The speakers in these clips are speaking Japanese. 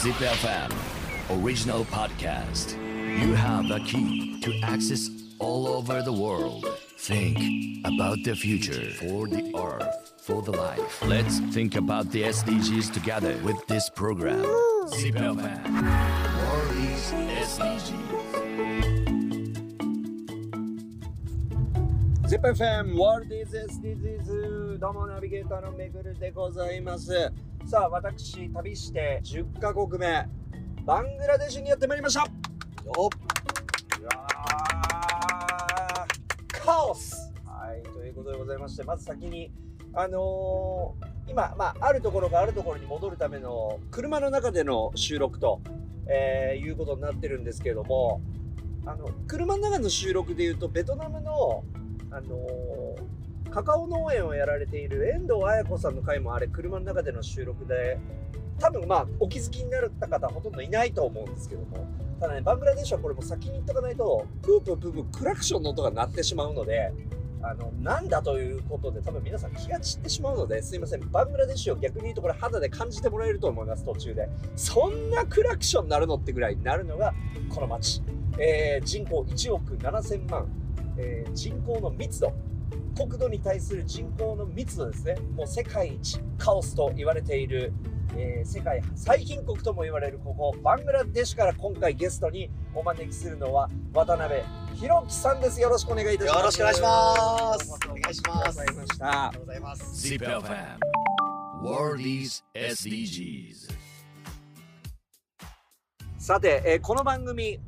Zip FM original podcast. You have a key to access all over the world. Think about the future for the earth, for the life. Let's think about the SDGs together with this program. Zip FM World is SDGs. ZIPFM ワールドイズ SDGs どうもナビゲーターのめぐるでございます さあ私旅して10カ国目バングラデシュにやってまいりました。よっ。いやーカオス。はいということでございましてまず先にあのー今、まあ、あるところがあるところに戻るための車の中での収録と、えーいうことになってるんですけれどもあの車の中の収録でいうとベトナムのあのーカカオ農園をやられている遠藤綾子さんの回もあれ車の中での収録で多分まあお気づきになった方はほとんどいないと思うんですけどもただねバングラデシュはこれも先に言っとかないとプープープープークラクションの音が鳴ってしまうのであのなんだということで多分皆さん気が散ってしまうのですいませんバングラデシュを逆に言うとこれ肌で感じてもらえると思います途中でそんなクラクション鳴るのってぐらいになるのがこの街、えー人口1億7000万えー人口の密度国土に対する人口の密度ですね。もう世界一カオスと言われている、えー世界最貧国とも言われるここバングラデシュから今回ゲストにお招きするのは渡辺弘樹さんです。よろしくお願いいたします。よろしくお願いします。お願いします。ありがとうございました。ありがとうございます。Zip FM World is SDGs. さて、えーこの番組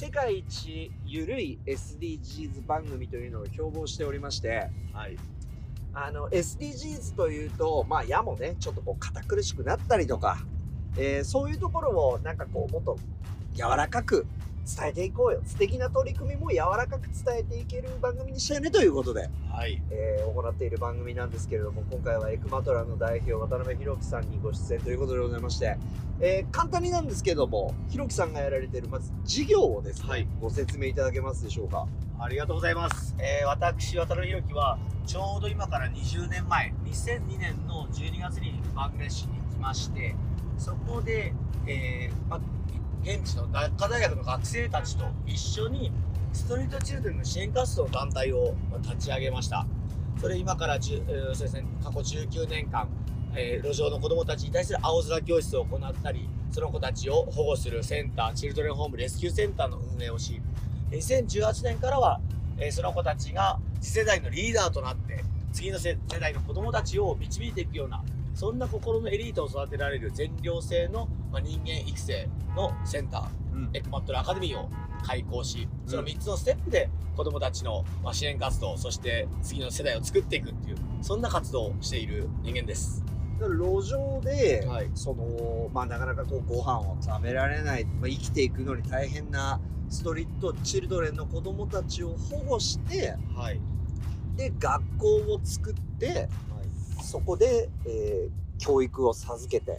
世界一ゆるい SDGs 番組というのを標榜しておりましてはい。あの SDGs というとまあ矢もねちょっとこう堅苦しくなったりとか、えーそういうところをなんかこうもっと柔らかく伝えていこうよ。素敵な取り組みも柔らかく伝えていける番組にしたよねということで、はい。えー行っている番組なんですけれども今回はエクマトラの代表渡辺裕樹さんにご出演ということでございまして、えー簡単になんですけども裕樹さんがやられているまず事業をですね、はい。ご説明いただけますでしょうか。ありがとうございます。えー、私、渡辺裕樹は、ちょうど今から20年前、2002年の12月にバングラデシュに来まして、そこで、えーま、現地の学科大学の学生たちと一緒に、ストリートチルドレンの支援活動の団体を立ち上げました。それ今から10、えーそうですね、過去19年間、えー路上の子どもたちに対する青空教室を行ったり、その子たちを保護するセンター、チルドレンホームレスキューセンターの運営をし、2018年からは、えーその子たちが次世代のリーダーとなって次の世代の子供たちを導いていくようなそんな心のエリートを育てられる全寮制の、まあ、人間育成のセンター、うん。エクマットルアカデミーを開校しその3つのステップで子供たちの、まあ、支援活動そして次の世代を作っていくっていうそんな活動をしている人間です。路上で、はい。そのまあなかなかこうご飯を食べられない、まあ、生きていくのに大変なストリートチルドレンの子供たちを保護してはい、で学校を作ってそこで、えー教育を授けて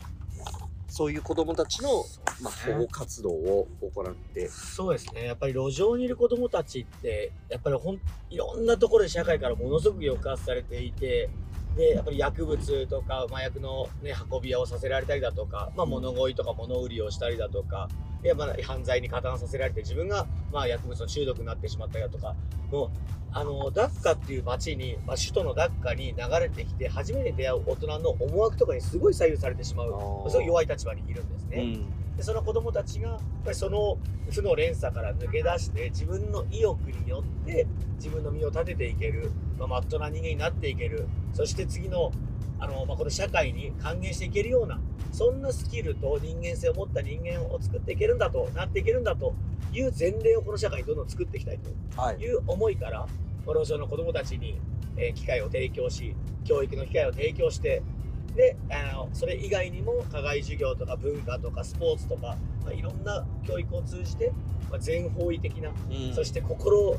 そういう子供たちの、まあ、保護活動を行って。そうですね。やっぱり路上にいる子どもたちってやっぱりほんいろんなところで社会からものすごく抑圧されていてでやっぱり薬物とか麻薬の、ね、運び屋をさせられたりだとか、まあ、物乞いとか物売りをしたりだとかやっぱ犯罪に加担させられて自分が、まあ、薬物の中毒になってしまったりだとかもうあのダッカっていう街に、まあ、首都のダッカに流れてきて初めて出会う大人の思惑とかにすごい左右されてしまうすごい弱い立場にいるんですね。でその子供たちがやっぱりその負の連鎖から抜け出して自分の意欲によって自分の身を立てていける、まあ、まっとうな人間になっていける。そして次のあの、まあ、この社会に還元していけるようなそんなスキルと人間性を持った人間を作っていけるんだとなっていけるんだという前例をこの社会にどんどん作っていきたいとはい。いう思いから路上の子どもたちに、えー機会を提供し教育の機会を提供してであのそれ以外にも課外授業とか文化とかスポーツとか、まあ、いろんな教育を通じて、まあ、全方位的な、そして心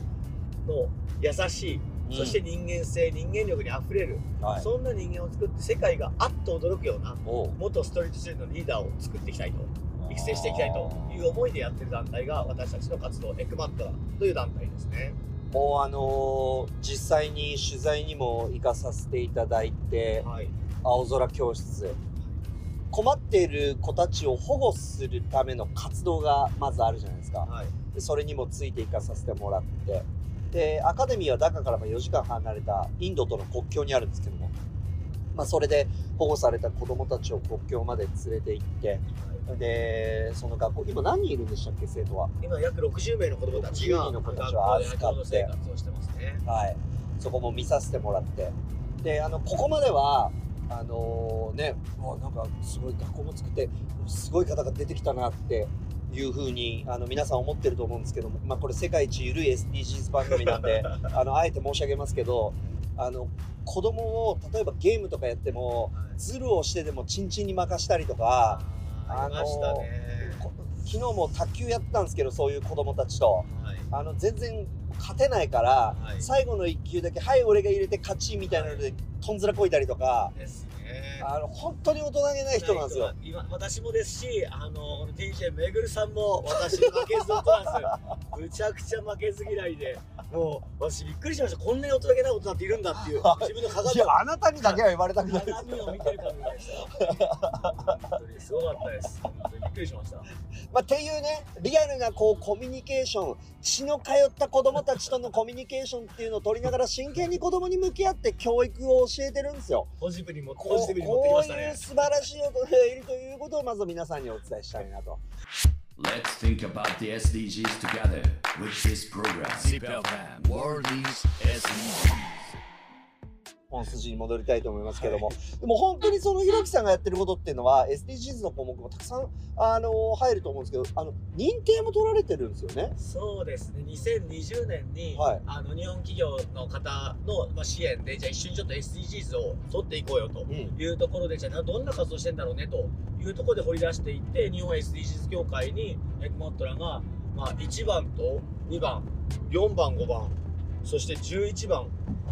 の優しい、そして人間性人間力にあふれる、はい。そんな人間を作って世界があっと驚くような元ストリートチルドのリーダーを作っていきたいと育成していきたいという思いでやってる団体が私たちの活動エクマットラという団体ですね。もうあのー実際に取材にも行かさせていただいてはい青空教室困っている子たちを保護するための活動がまずあるじゃないですか。はいでそれにもついていかさせてもらって。で、アカデミーはダカからまあ4時間離れたインドとの国境にあるんですけども、まあそれで保護された子供たちを国境まで連れて行って、で、その学校、今何人いるんでしたっけ、生徒は？今約60名の子供たちが60人の子たちをしてますねはい。そこも見させてもらって。で、あの、ここまでは、あのね、もうなんかすごい学校も作って、すごい方が出てきたなっていうふうに、あの、皆さん思ってると思うんですけども、まあこれ世界一ゆるい SDGs 番組なんで、あの、あえて申し上げますけど、あの、子供を、例えばゲームとかやっても、ズルをしてでもチンチンに任したりとか、ありましたね。こ昨日も卓球やったんですけど、そういう子供たちと。はい。あの全然勝てないから、はい。最後の1球だけ「はい俺が入れて勝ち」みたいなのでとんずらこいたりとかですね。あの本当に大人げない人なんですよ。今私もですしあの DJ めぐるさんも私に負けず劣らず むちゃくちゃ負けず嫌いでもう私びっくりしました。こんなに大人げない大人っているんだっていう 自分の鏡をあなたにだけは言われたくないです鏡を見てるかのようでした本当にすごかったです。本当にびっくりしました。まあ、っていうねリアルなこうコミュニケーション血の通った子供たちとのコミュニケーションっていうのを取りながら真剣に子供に向き合って教育を教えてるんですよ。ポジティブにもこポジティブに持ってきこういうましたね素晴らしい大人がいるということをまず皆さんにお伝えしたいなと。Let's think about the SDGs together with this program. World is SDGs. 本筋に戻りたいと思いますけども、でも本当にそのひろきさんがやってることっていうのは SDGs の項目もたくさん、あの入ると思うんですけどあの認定も取られてるんですよね？そうですね。2020年に、はい。あの日本企業の方の、まあ、支援でじゃあ一緒にちょっと SDGs を取っていこうよとうん。いうところでじゃあどんな活動してんだろうねというところで掘り出していって日本 SDGs 協会にエクモットラが、まあ、1番と2番4番5番そして11番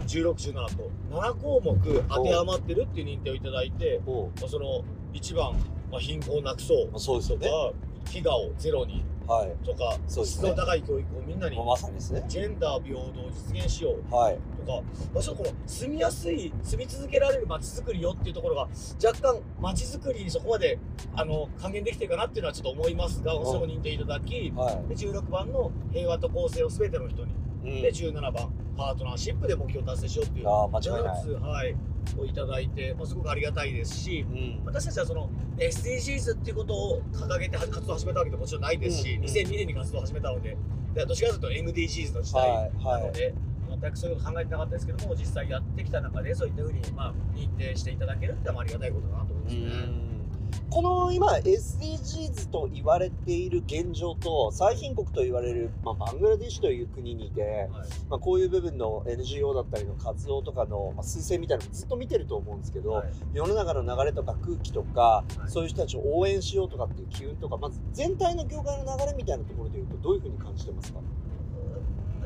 1617と7項目当てはまってるっていう認定をいただいて、まあ、その1番、まあ、貧困をなくそうまあそうですよね。とか飢餓をゼロにはい。とかそうですね質の高い教育をみんなにまさにですね。ジェンダー平等を実現しようはい。とか、まあ、ちょっとこの住みやすい住み続けられる街づくりよっていうところが若干街づくりにそこまであの還元できてるかなっていうのはちょっと思いますが、うんそれも認定いただきはで16番の平和と公正を全ての人に、で17番パートナーシップで目標達成しようっていうああ間違いない。7つ、はい、をいただいて、まあ、すごくありがたいですしうん。私たちはその SDGs っていうことを掲げて活動を始めたわけでもちろんないですし、うん2002年に活動を始めたのででどっちかというと MDGs の時代はいはい。なので、全くそういうこと考えてなかったですけども実際やってきた中でそういったふうに、まあ、認定していただけるってのはありがたいことだなと思いますね。うんこの今 SDGs と言われている現状と最貧国と言われる、まあ、バングラデシュという国にいて、はい。まあ、こういう部分の NGO だったりの活動とかの、まあ、推薦みたいなのもずっと見てると思うんですけど、はい。世の中の流れとか空気とか、はい。そういう人たちを応援しようとかっていう機運とかまず全体の業界の流れみたいなところでいうとどういうふうに感じてますか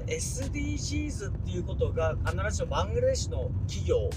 ？SDGs っていうことが必ずしもバングラデシュの企業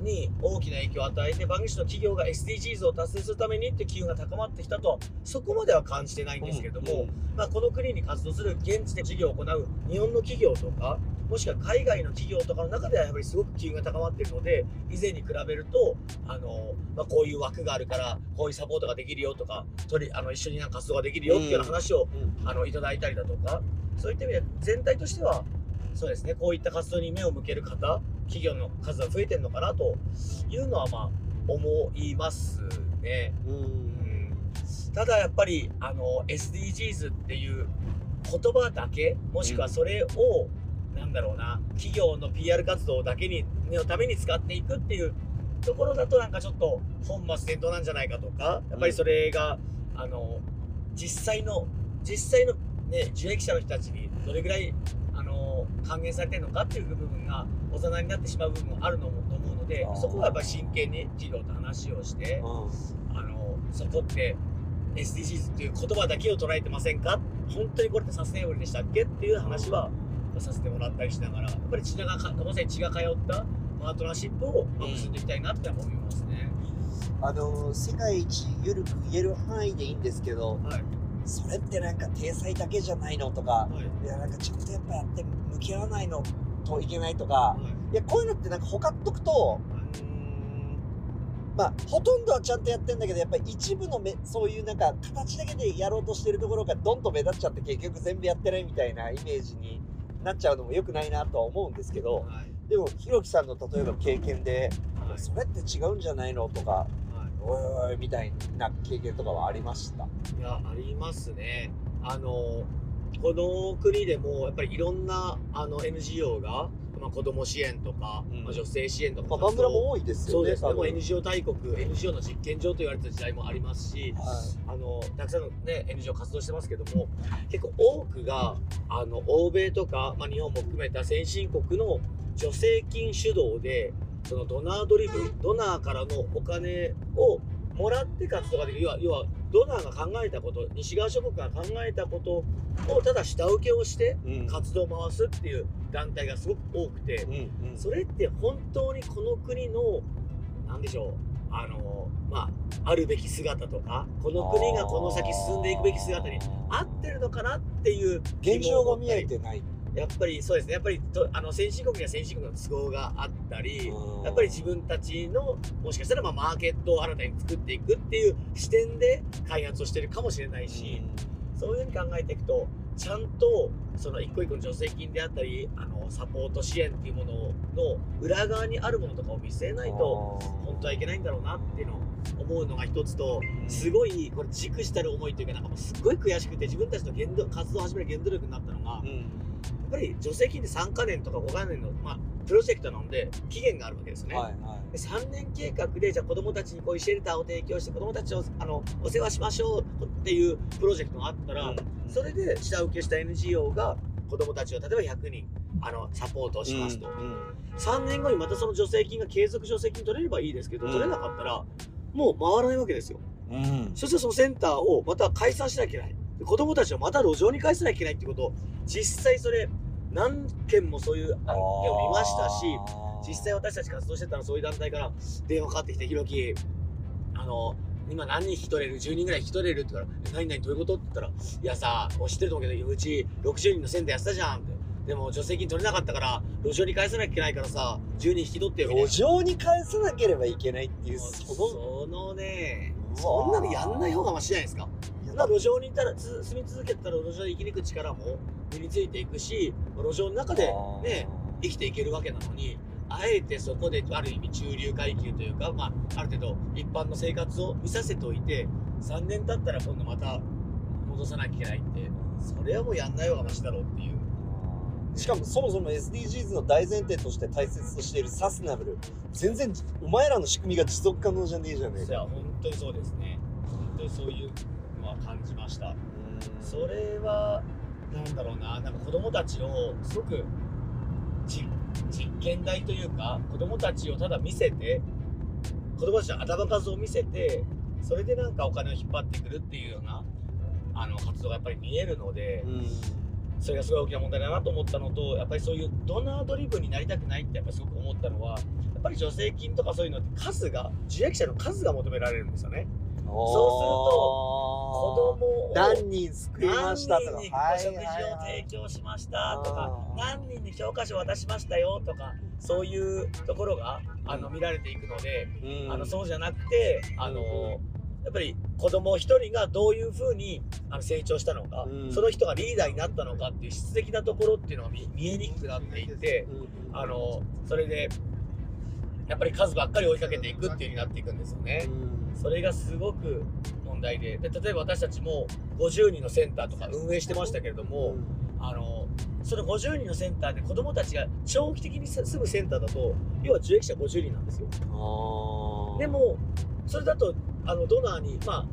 に大きな影響を与えてバングラデシュの企業が SDGs を達成するためにって機運が高まってきたとはそこまでは感じてないんですけれども、まあ、この国に活動する現地で事業を行う日本の企業とかもしくは海外の企業とかの中ではやっぱりすごく機運が高まっているので以前に比べるとあの、まあ、こういう枠があるからこういうサポートができるよとかあの一緒になんか活動ができるよっていうような話を、うん。あのいただいたりだとかそういった意味で全体としてはそうですね。こういった活動に目を向ける方企業の数が増えてるのかなというのはまあ思いますね。うん。うん。ただやっぱりあの SDGs っていう言葉だけもしくはそれを、なんだろうな企業の PR 活動だけにのために使っていくっていうところだとなんかちょっと本末転倒なんじゃないかとかやっぱりそれが、あの実際の実際の、ね、受益者の人たちにどれぐらい還元されてるのかっていう部分がおざなりになってしまう部分もあるのもと思うのでそこはやっぱり真剣に企業と話をして。あのそこって SDGs っていう言葉だけを捉えてませんか？本当にこれってサステナブルでしたっけ？っていう話はさせてもらったりしながらやっぱり血がかまさに血が通ったパートナーシップをまあ結んでいきたいなって思いますね。あの世界一ゆるく言える範囲でいいんですけどはいそれってなんか体裁だけじゃないのとかはい。いやなんかちゃんとやっぱやって向き合わないのといけないとかはい。いやこういうのってなんかほかっとくとはうーん。まあほとんどはちゃんとやってんだけどやっぱり一部のめそういうなんか形だけでやろうとしてるところがどんと目立っちゃって結局全部やってないみたいなイメージになっちゃうのも良くないなとは思うんですけどはい。でもひろきさんの例えば経験ではい。それって違うんじゃないのとかはいおいおいみたいな経験とかはありました？いや、ありますね。あの、この国でも、やっぱりいろんな、あの、NGO が、まあ、子供支援とか、うんまあ、女性支援とか、まあバンブラも多いですよねそうですね。も NGO 大国、NGO の実験場と言われてた時代もありますし、はいあの、たくさんのね、NGO 活動してますけども、結構多くが、あの、欧米とか、まあ、日本も含めた先進国の助成金主導で、そのドナードリブン、ドナーからのお金をもらって活動ができる。要は、要はドナーが考えたこと、西側諸国が考えたことをただ下請けをしてうん。活動を回すっていう団体がすごく多くて、うんうん。それって本当にこの国の、なんでしょう、あの、まあ、あるべき姿とか、この国がこの先進んでいくべき姿に合ってるのかなっていう現状が見えてないやっぱりそうですね。やっぱりとあの先進国には先進国の都合があったりやっぱり自分たちのもしかしたらまあマーケットを新たに作っていくっていう視点で開発をしてるかもしれないし、そういうふうに考えていくとちゃんとその一個一個の助成金であったりあのサポート支援っていうものの裏側にあるものとかを見据えないと本当はいけないんだろうなっていうのを思うのが一つとすごいこれ軸したる思いというかなんかもうすっごい悔しくて自分たちの原動活動を始める原動力になったのがやっぱり助成金って3か年とか5か年の、まあ、プロジェクトなので期限があるわけですよね。はいはい。で3年計画でじゃあ子どもたちにこういうシェルターを提供して子どもたちをあのお世話しましょうっていうプロジェクトがあったら、それで下請けした NGO が子どもたちを例えば100人あのサポートをしますと、3年後にまたその助成金が継続助成金取れればいいですけど、うん。取れなかったらもう回らないわけですよ。うん。そしてそのセンターをまた解散しなきゃいけない。で子どもたちをまた路上に返さなきゃいけないってことを実際それ何件もそういう案件を見ましたし実際私たち活動してたらそういう団体から電話かかってきて「ひろきあの今何人引き取れる ?10 人ぐらい引き取れる?」って言ったら「え何々どういうこと?」って言ったら「いやさもう知ってると思うけどうち60人のセンターやってたじゃん」って。でも助成金取れなかったから路上に返さなきゃいけないからさ10人引き取ってよ路上に返さなければいけないっていうそそのそのねそんなのやんない方がマシじゃないですか路上にいたらつ住み続けたら路上で生き抜く力も身についていくし路上の中でね生きていけるわけなのにあえてそこである意味中流階級というか、まあ、ある程度一般の生活を見させておいて3年経ったら今度また戻さなきゃいけないってそれはもうやんない方がマシだろうっていう。しかもそもそも SDGs の大前提として大切としているサステナブル。全然お前らの仕組みが持続可能じゃねえじゃねえか。いや本当にそうですね。本当にそういう感じました。それはなんだろうな。なんか子供たちをすごく実実験台というか子供たちをただ見せて子供たちの頭数を見せてそれでなんかお金を引っ張ってくるっていうようなあの活動がやっぱり見えるのでうん。それがすごい大きな問題だなと思ったのとやっぱりそういうドナードリブンになりたくないってやっぱりすごく思ったのはやっぱり助成金とかそういうのって数が受益者の数が求められるんですよね。子供を何人救いましたとか。何人にお食事を提供しましたとか何人に教科書を渡しましたよとかそういうところがあのうん。見られていくので、うん。あのそうじゃなくてあの、うんやっぱり子供一人がどういうふうにあの成長したのか、うん。その人がリーダーになったのかっていう質的なところっていうのが見見えにくくなっていてうんあのそれでやっぱり数ばっかり追いかけていくっていう風になっていくんですよね。それがすごく問題で。で例えば私たちも50人のセンターとか運営してましたけれども、あのその50人のセンターで子どもたちが長期的に住むセンターだと要は受益者50人なんですよ。でもそれだとあのドナーにま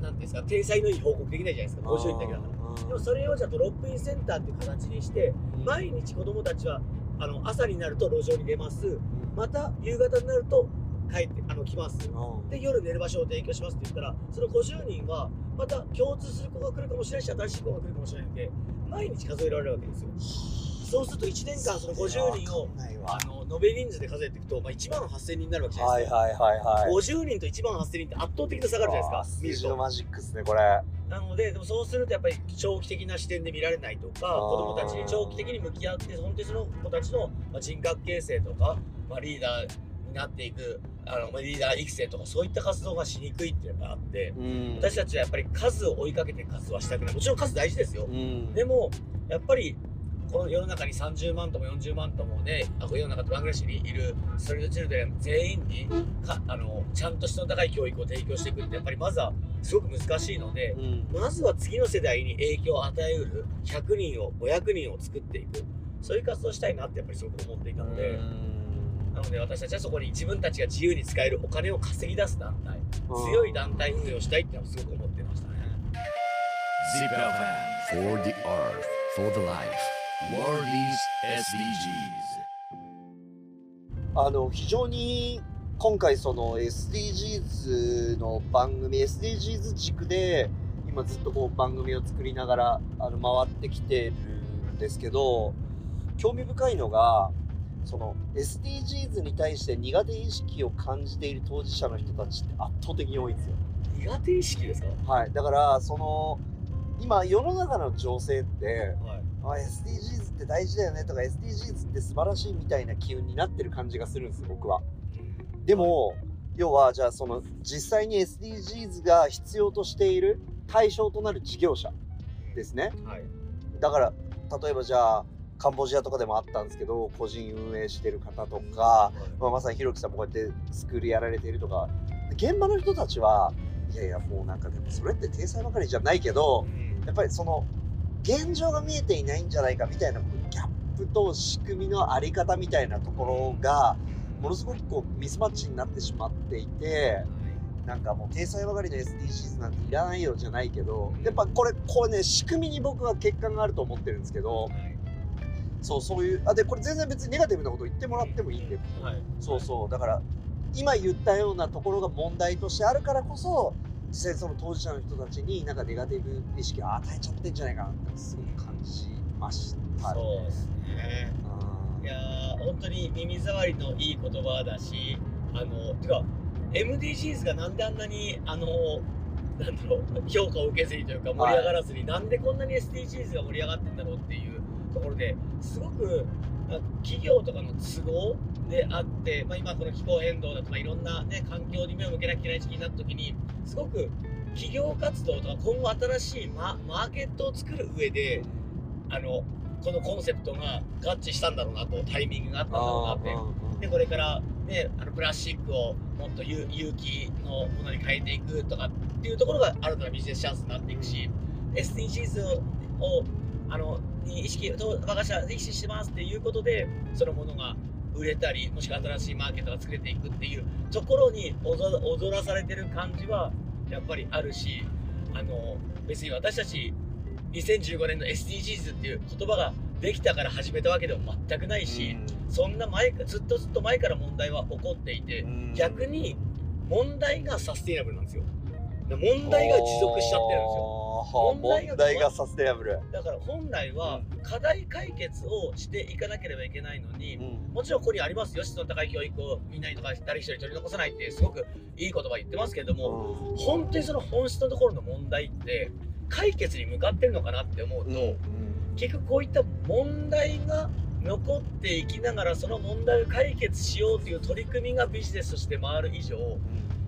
あなんですか体裁のいい報告できないじゃないですか。50人だけだから。でもそれをじゃあドロップインセンターっていう形にして毎日子どもたちはあの朝になると路上に出ます。また夕方になると帰ってあの来ます。うん。で夜寝る場所を提供しますって言ったらその50人はまた共通する子が来るかもしれないし新しい子が来るかもしれないんで毎日数えられるわけですよ。そうすると1年間その50人をあの延べ人数で数えていくと、まあ、1万8000人になるわけじゃなですか、はいいはいはいはい。50人と1万8000人って圧倒的な差があるじゃないですか見ると。マジックですねこれ。なのででもそうするとやっぱり長期的な視点で見られないとか子供たちに長期的に向き合って本当にその子たちのまあ人格形成とか、まあ、リーダーになっていくあのリーダー育成とかそういった活動がしにくいっていうのがあってうん。私たちはやっぱり数を追いかけて活動はしたくない。もちろん数大事ですよ。うん。でもやっぱりこの世の中に30万とも40万ともねあ世の中とバングラデシュにいるストリートチルドレン全員にかあのちゃんと質の高い教育を提供していくってやっぱりまずはすごく難しいのでうん。まずは次の世代に影響を与えうる100人を500人を作っていく。そういう活動をしたいなってやっぱりすごく思っていたので、なので私たちはそこに自分たちが自由に使えるお金を稼ぎ出す団体強い団体運営をしたいっていうのはすごく思ってましたね。For the earth, for the life. SDGs. あの非常に今回その SDGs の番組 SDGs 軸で今ずっとこう番組を作りながらあの回ってきてるんですけど興味深いのがその SDGs に対して苦手意識を感じている当事者の人たちって圧倒的に多いんですよ。苦手意識ですか？はい、だからその今世の中の情勢ってはい。あ SDGs って大事だよねとか SDGs って素晴らしいみたいな機運になってる感じがするんですよ僕は。でも、要はじゃあその実際に SDGs が必要としている対象となる事業者ですね。はい。だから例えばじゃあカンボジアとかでもあったんですけど個人運営してる方とか、まあ、まさにひろきさんもこうやってスクールやられているとか。現場の人たちはいやいやもうなんかでもそれって体裁ばかりじゃないけどやっぱりその現状が見えていないんじゃないかみたいなギャップと仕組みのあり方みたいなところがものすごくこうミスマッチになってしまっていてなんかもう体裁ばかりの SDGs なんていらないよじゃないけどやっぱこれこれね仕組みに僕は欠陥があると思ってるんですけどそうそういうあでこれ全然別にネガティブなこと言ってもらってもいいんではい。そうそうだから今言ったようなところが問題としてあるからこそ実際その当事者の人たちになんかネガティブ意識を与えちゃってんじゃないかなってすごく感じましたね。そうですね。うんいやー本当に耳障りのいい言葉だし、あのてか MDGs がなんであんなにあのなんだろう評価を受けずにというか盛り上がらずに、なんでこんなに SDGs が盛り上がってんだろうっていうところですごくまあ企業とかの都合であって、まあ、今この気候変動だとかいろんな、ね、環境に目を向けなきゃいけない時期になった時にすごく企業活動とか今後新しいママーケットを作る上であのこのコンセプトが合致したんだろうなとタイミングがあったんだろうなって。でこれから、ね、あのプラスチックをもっと有有機のものに変えていくとかっていうところが新たなビジネスチャンスになっていくし SDGs ををあのに意識と我が社は意識してますっていうことでそのものが売れたりもしくは新しいマーケットが作れていくっていうところに踊踊らされてる感じはやっぱりあるしあの別に私たち2015年の SDGs っていう言葉ができたから始めたわけでも全くないし、そんな前かずっとずっと前から問題は起こっていて、逆に問題がサステイナブルなんですよ。で問題が持続しちゃってるんですよ。よ問題がサステナブル。だから本来は課題解決をしていかなければいけないのに、うん。もちろんここにありますよ、質の高い教育をみんなにとか誰一人取り残さないってすごくいい言葉言ってますけれども、本当にその本質のところの問題って解決に向かってるのかなって思うと、結局こういった問題が残っていきながらその問題を解決しようという取り組みがビジネスとして回る以上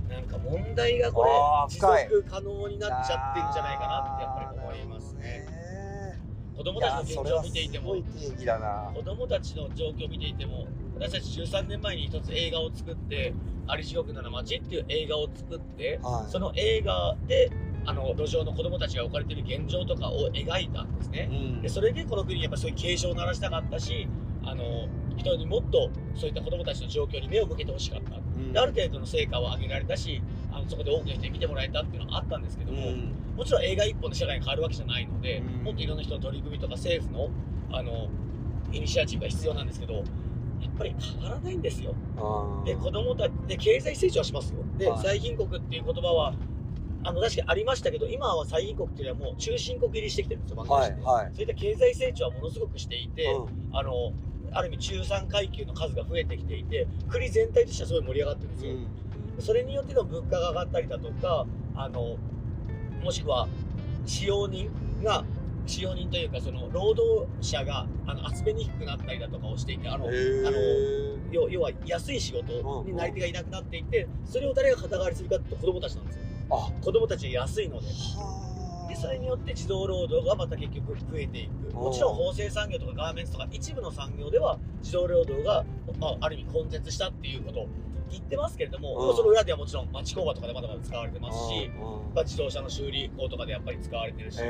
なんか問題がこれ持続可能になっちゃってんじゃないかなってやっぱり思いますね。子供たちの現状を見ていても。子供たちの状況を見ていても私たち13年前に一つ映画を作って「あり地獄なら街」っていう映画を作ってはいその映画であの路上の子供たちが置かれている現状とかを描いたんですね。うんでそれでこの国にやっぱそういう警鐘を鳴らしたかったしあの人にもっとそういった子供たちの状況に目を向けてほしかった。うん。である程度の成果を上げられたしあのそこで多くの人に見てもらえたっていうのはあったんですけども、うん。もちろん映画一本で社会が変わるわけじゃないので、うん。もっといろんな人の取り組みとか政府のあのイニシアチブが必要なんですけどやっぱり変わらないんですよ。で子供たちで経済成長はしますよ。で、はい。最貧国っていう言葉はあの確かにありましたけど今は最貧国っていうのはもう中進国入りしてきてるんですよ、はいはい。そういった経済成長はものすごくしていて、うん。あのある意味中産階級の数が増えてきていて国全体としてはすごい盛り上がってるんですよ。それによっての物価が上がったりだとかあのもしくは使用人が使用人というかその労働者があの集めにくくなったりだとかをしていてあのあの要要は安い仕事になり手がいなくなっていてそれを誰が肩代わりするかって子供たちなんですよ。あ。子供たちが安いので。はでそれによって児童労働がまた結局増えていく。もちろん縫製産業とかガーメンツとか一部の産業では児童労働が、まあ、ある意味根絶したっていうことを言ってますけれども、その裏ではもちろん町工場とかでまだまだ使われてますし、うんまあ、自動車の修理工とかでやっぱり使われてるし、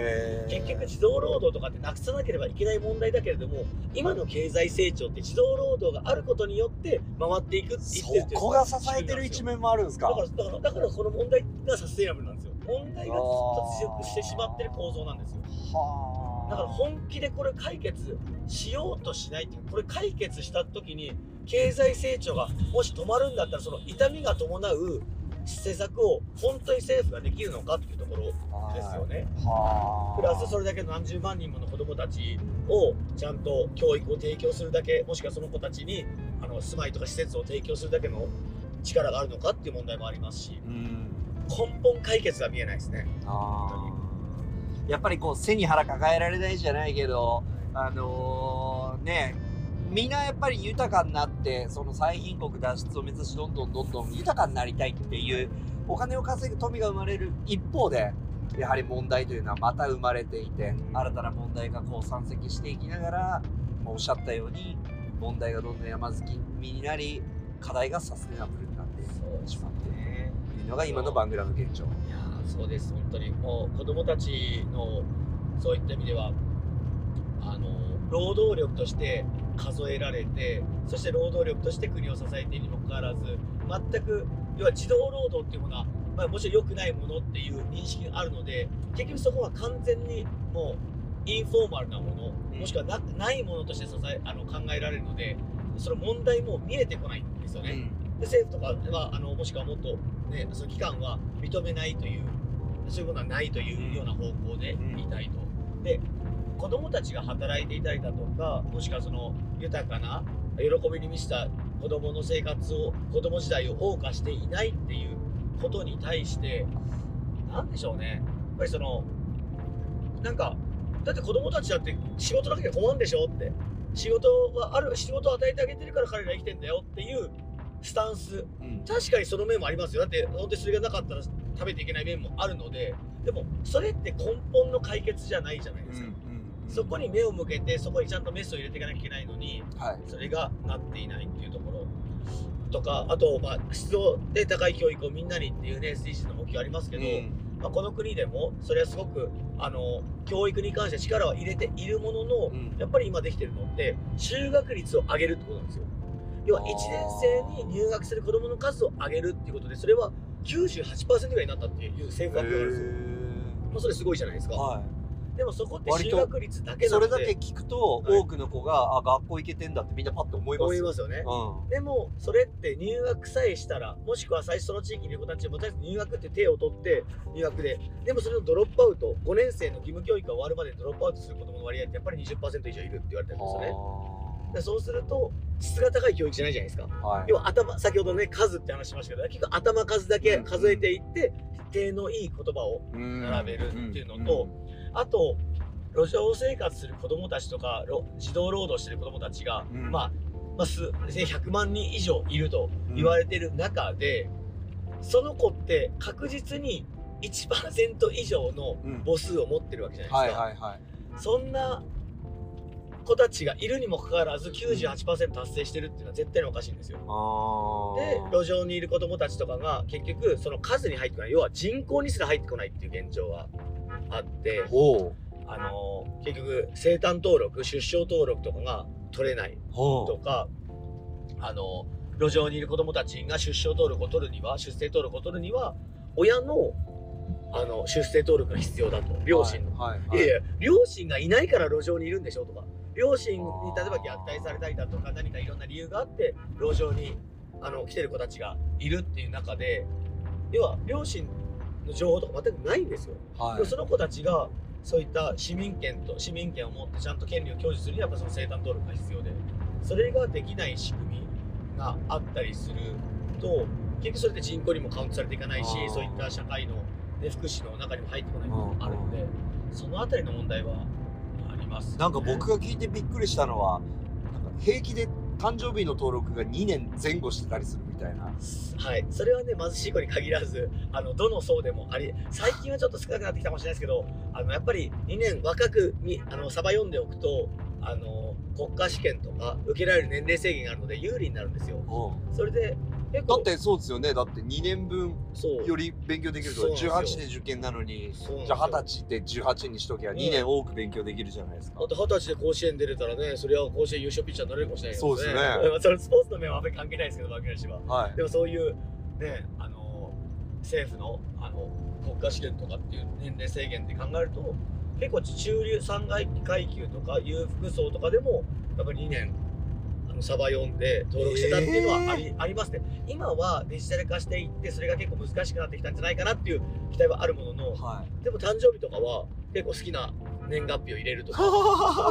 結局児童労働とかってなくさなければいけない問題だけれども今の経済成長って児童労働があることによって回っていくってそ言ってるこが支えてる一面もあるんですか？だからだからだからこの問題がサステイナブルなんですよ問題がずっと持続してしまってる構造なんですよ。はあ。だから本気でこれ解決しようとしないっていうこれ解決した時に経済成長がもし止まるんだったらその痛みが伴う施策を本当に政府ができるのかっていうところですよね。はあ。プラスそれだけの何十万人もの子どもたちをちゃんと教育を提供するだけもしくはその子たちにあの住まいとか施設を提供するだけの力があるのかっていう問題もありますし。うん根本解決が見えないですね。あー。やっぱりこう背に腹抱えられないじゃないけどあのーねみんなやっぱり豊かになってその最貧国脱出を目指しどんどんどんどん豊かになりたいっていうお金を稼ぐ富が生まれる一方でやはり問題というのはまた生まれていて新たな問題がこう山積していきながらおっしゃったように問題がどんどん山積みになり課題がサステナブルになってしまってのが今のバングラの現状。いやーそうです本当にもう子供たちのそういった意味ではあの労働力として数えられてそして労働力として国を支えているにもかかわらず全く要は児童労働っていうものは、まあ、もちろん良くないものっていう認識があるので結局そこは完全にもうインフォーマルなものもしくはなないものとして支えあの考えられるのでその問題も見えてこないんですよね。で政府とかはあのもしくはもっと、ね、その機関は認めないというそういうものはないというような方向でいたいと。で子供たちが働いていたりだとかもしくはその豊かな喜びに満ちた子供の生活を子供時代を謳歌していないっていうことに対してなんでしょうねやっぱりそのなんかだって子供たちだって仕事だけで困るんでしょって仕事はある仕事を与えてあげてるから彼ら生きてんだよっていうスタンス。うん。確かにその面もありますよ。だって本当にそれがなかったら食べていけない面もあるのででもそれって根本の解決じゃないじゃないですか、そこに目を向けてそこにちゃんとメスを入れていかなきゃいけないのにはい。それがなっていないっていうところ。とかあと、まあ、質で高い教育をみんなにっていうね SDGs の目標ありますけど、まあ、この国でもそれはすごくあの教育に関して力は入れているものの、うん。やっぱり今できてるのって就学率を上げるってことなんですよ要は1あー年生に入学する子どもの数を上げるっていうことでそれは98%ぐらいになったっていう政府発表があるんですよ、まあ、それすごいじゃないですか、はでもそこって割と就学率だけい、なので。それだけ聞くと、はい。多くの子があ学校行けてんだってみんなパッと思います思いますよね、うでもそれって入学さえしたらもしくは最初その地域にいる子たちもとりあえず入学って手を取って入学で。でもそれのドロップアウト5年生の義務教育が終わるまでドロップアウトする子どもの割合ってやっぱり20%以上いるって言われてるんですよねでそうすると質が高い教育じゃないじゃないですか。はい。要は頭先ほどね数って話しましたけど結局頭数だけ数えていって手のいい言葉を並べるっていうのとあと路上生活する子どもたちとかろ児童労働してる子どもたちが、うん。まあ、まあ、す100万人以上いると言われてる中で、その子って確実に1%以上のうん。母数を持ってるわけじゃないですか。そんな子たちがいるにもかかわらず98%達成してるっていうのは絶対におかしいんですよ。あで路上にいる子どもたちとかが結局その数に入ってこない。要は人口にすら入ってこないっていう現状があってほあの結局生誕登録出生登録とかが取れないとかあの路上にいる子どもたちが出生登録を取るには出生登録を取るには親のあの出生登録が必要だと。両親の。はいはい。いやいや両親がいないから路上にいるんでしょとか両親に例えば虐待されたりだとか何かいろんな理由があって路上にあの来てる子たちがいるっていう中で要は両親の情報とか全くないんですよ。はい。でもその子たちがそういった市民権と市民権を持ってちゃんと権利を享受するにはやっぱその生誕登録が必要でそれができない仕組みがあったりすると結局それって人口にもカウントされていかないしそういった社会の、ね、福祉の中にも入ってこない部分があるのでそのあたりの問題はます、なんか僕が聞いてびっくりしたのはなんか平気で誕生日の登録が2年前後してたりするみたいな。はい、それはね貧しい子に限らずあのどの層でもあり最近はちょっと少なくなってきたかもしれないですけどあのやっぱり2年若くにあのサバ読んでおくとあの国家試験とか受けられる年齢制限があるので有利になるんですよ。それでだってそうですよね。だって2年分より勉強できるとそうなんですよ。18で受験なのにじゃあ二十歳で18にしときゃ2年多く勉強できるじゃないですか。だって二十歳で甲子園出れたらね、それは甲子園優勝ピッチャーになれるかもしれないそうですね。まあそれスポーツの面はあんまり関係ないですけど、牧梨は。はい。でもそういう、ね、あの、政府の、あの、国家試験とかっていう年齢制限で考えると、結構中流3階級とか裕福層とかでも、やっぱり2年、あのサバ読んで登録してたっていうのはあり,、ありますね。今はデジタル化していって、それが結構難しくなってきたんじゃないかなっていう期待はあるものの、はいでも誕生日とかは結構好きな年月日を入れるとか、そういうの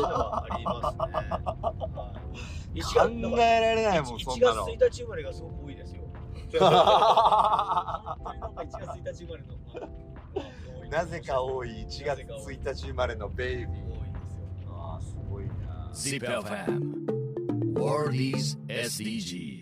はありますね。はい、考えられないもんそん1なの月1日生まれがすごく多いですよ。本当になんか1月1日生まれの。なぜか多い1月なぜか多い1日生まれのベイビー多いんですよ。ああすごいな ZIPFM Are these SDGs?